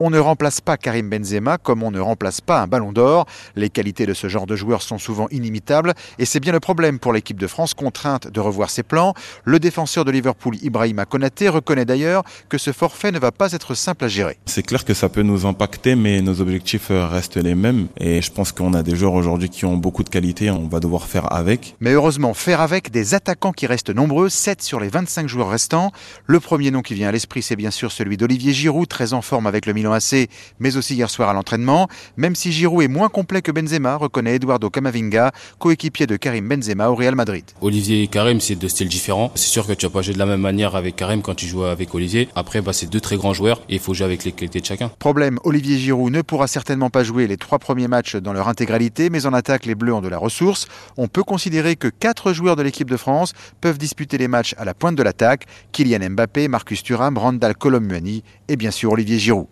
On ne remplace pas Karim Benzema comme on ne remplace pas un ballon d'or. Les qualités de ce genre de joueur sont souvent inimitables et c'est bien le problème pour l'équipe de France contrainte de revoir ses plans. Le défenseur de Liverpool Ibrahima Konaté reconnaît d'ailleurs que ce forfait ne va pas être simple à gérer. C'est clair que ça peut nous impacter mais nos objectifs restent les mêmes et je pense qu'on a des joueurs aujourd'hui qui ont beaucoup de qualité, on va devoir faire avec. Mais heureusement, faire avec des attaquants qui restent nombreux, 7 sur les 25 joueurs restants. Le premier nom qui vient à l'esprit, c'est bien sûr celui d'Olivier Giroud, très en forme avec le Milan AC, mais aussi hier soir à l'entraînement. Même si Giroud est moins complet que Benzema, reconnaît Eduardo Camavinga, coéquipier de Karim Benzema au Real Madrid. Olivier et Karim, c'est deux styles différents. C'est sûr que tu vas pas jouer de la même manière avec Karim quand tu joues avec Olivier. Après, bah, c'est deux très grands joueurs et il faut jouer avec les qualités de chacun. Problème, Olivier Giroud ne pourra certainement pas jouer les trois premiers matchs dans leur intégralité, mais en attaque, les Bleus ont de la ressource. On peut considérer que quatre joueurs de l'équipe de France peuvent disputer les matchs à la pointe de l'attaque. Kylian Mbappé, Marcus Thuram, Randall Colommuani et bien sûr Olivier Giroud.